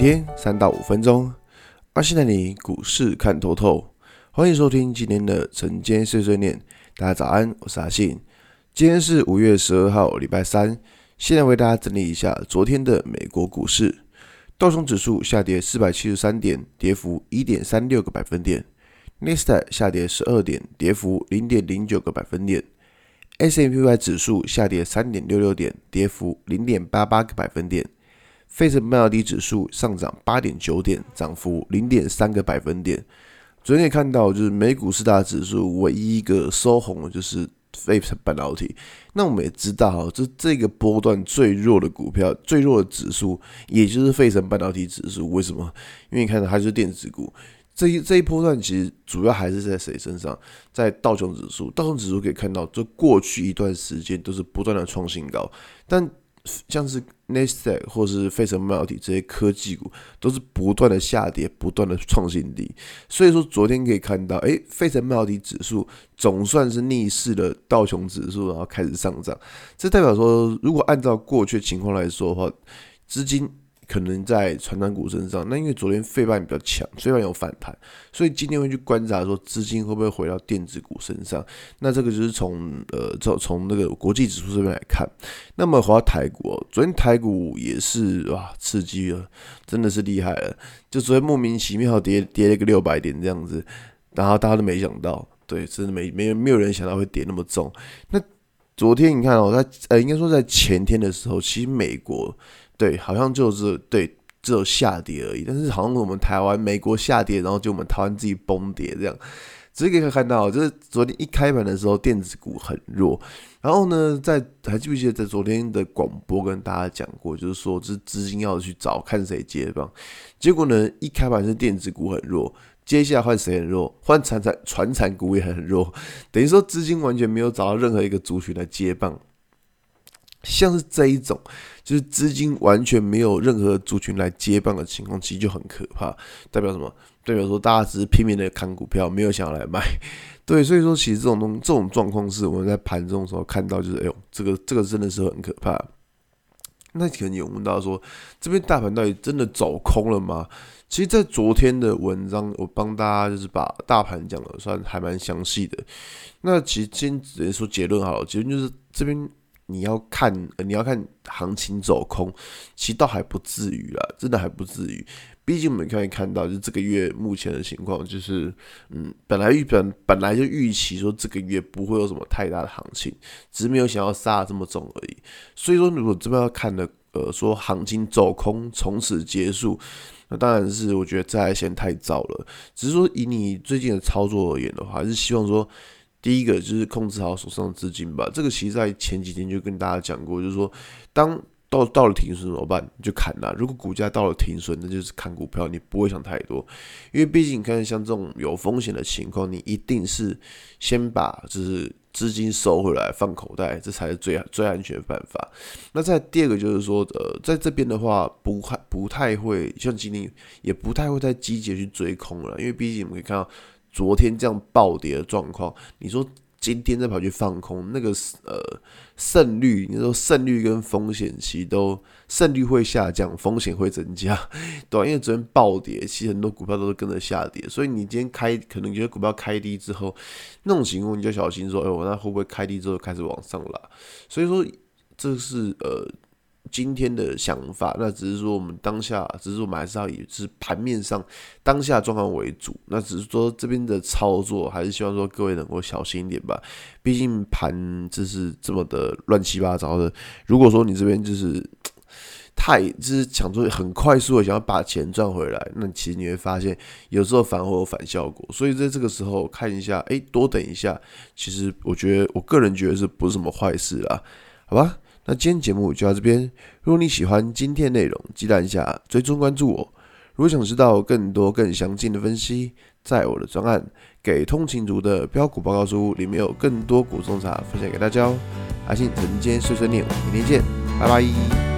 天三到五分钟，阿信带你股市看透透。欢迎收听今天的晨间碎碎念。大家早安，我是阿信。今天是五月十二号，礼拜三。现在为大家整理一下昨天的美国股市。道琼指数下跌四百七十三点，跌幅一点三六个百分点。纳斯达克下跌十二点，跌幅零点零九个百分点。S&P 指数下跌三点六六点，跌幅零点八八个百分点。费城半导体指数上涨八点九点，涨幅零点三个百分点。昨天可以看到，就是美股四大指数唯一一个收红的，就是费城半导体。那我们也知道，这这个波段最弱的股票、最弱的指数，也就是费城半导体指数。为什么？因为你看到它就是电子股。这一这一波段其实主要还是在谁身上？在道琼指数。道琼指数可以看到，这过去一段时间都是不断的创新高，但。像是 Nasdaq 或是费城半导体这些科技股，都是不断的下跌，不断的创新低。所以说，昨天可以看到，诶，费城半导体指数总算是逆势的道琼指数，然后开始上涨。这代表说，如果按照过去情况来说的话，资金。可能在传长股身上，那因为昨天费半比较强，费半有反弹，所以今天会去观察说资金会不会回到电子股身上。那这个就是从呃从从那个国际指数这边来看。那么回到台股，昨天台股也是哇刺激了，真的是厉害了。就昨天莫名其妙跌跌了个六百点这样子，然后大家都没想到，对，真的没没没有人想到会跌那么重。那昨天你看哦，在呃应该说在前天的时候，其实美国。对，好像就是对，只有下跌而已。但是好像我们台湾、美国下跌，然后就我们台湾自己崩跌这样。只是可以看到，就是昨天一开盘的时候，电子股很弱。然后呢，在还记不记得在昨天的广播跟大家讲过，就是说这资金要去找看谁接棒。结果呢，一开盘是电子股很弱，接下来换谁很弱？换传产船产股也很弱。等于说资金完全没有找到任何一个族群来接棒。像是这一种，就是资金完全没有任何族群来接棒的情况，其实就很可怕。代表什么？代表说大家只是拼命的看股票，没有想要来买。对，所以说其实这种东这种状况是我们在盘中的时候看到，就是哎呦，这个这个真的是很可怕。那可能有问到说，这边大盘到底真的走空了吗？其实，在昨天的文章，我帮大家就是把大盘讲的算还蛮详细的。那其实先直接说结论好了，结论就是这边。你要看，你要看行情走空，其实倒还不至于啦，真的还不至于。毕竟我们可以看到，就这个月目前的情况，就是嗯，本来预本本来就预期说这个月不会有什么太大的行情，只是没有想要杀这么重而已。所以说，如果这边要看的，呃，说行情走空从此结束，那当然是我觉得这还嫌太早了。只是说以你最近的操作而言的话，是希望说。第一个就是控制好手上的资金吧，这个其实在前几天就跟大家讲过，就是说，当到到了停损怎么办？就砍了。如果股价到了停损，那就是看股票，你不会想太多，因为毕竟你看像这种有风险的情况，你一定是先把就是资金收回来放口袋，这才是最最安全的办法。那在第二个就是说，呃，在这边的话，不太不太会像今天也不太会再积极去追空了，因为毕竟我们可以看到。昨天这样暴跌的状况，你说今天再跑去放空，那个呃胜率，你说胜率跟风险其实都胜率会下降，风险会增加，对，因为昨天暴跌，其实很多股票都是跟着下跌，所以你今天开，可能觉得股票开低之后，那种情况你就小心说，哎，我那会不会开低之后开始往上拉？所以说这是呃。今天的想法，那只是说我们当下，只是说我们还是要以是盘面上当下状况为主。那只是说这边的操作，还是希望说各位能够小心一点吧。毕竟盘就是这么的乱七八糟的。如果说你这边就是太就是想说很快速的想要把钱赚回来，那其实你会发现有时候反而会有反效果。所以在这个时候看一下，哎，多等一下，其实我觉得我个人觉得是不是什么坏事啦？好吧。那今天节目就到这边。如果你喜欢今天内容，记得一下追踪关注我。如果想知道更多更详尽的分析，在我的专案《给通勤族的标股报告书》里面有更多股种茶分享给大家哦。阿信晨间碎碎念，明天见，拜拜。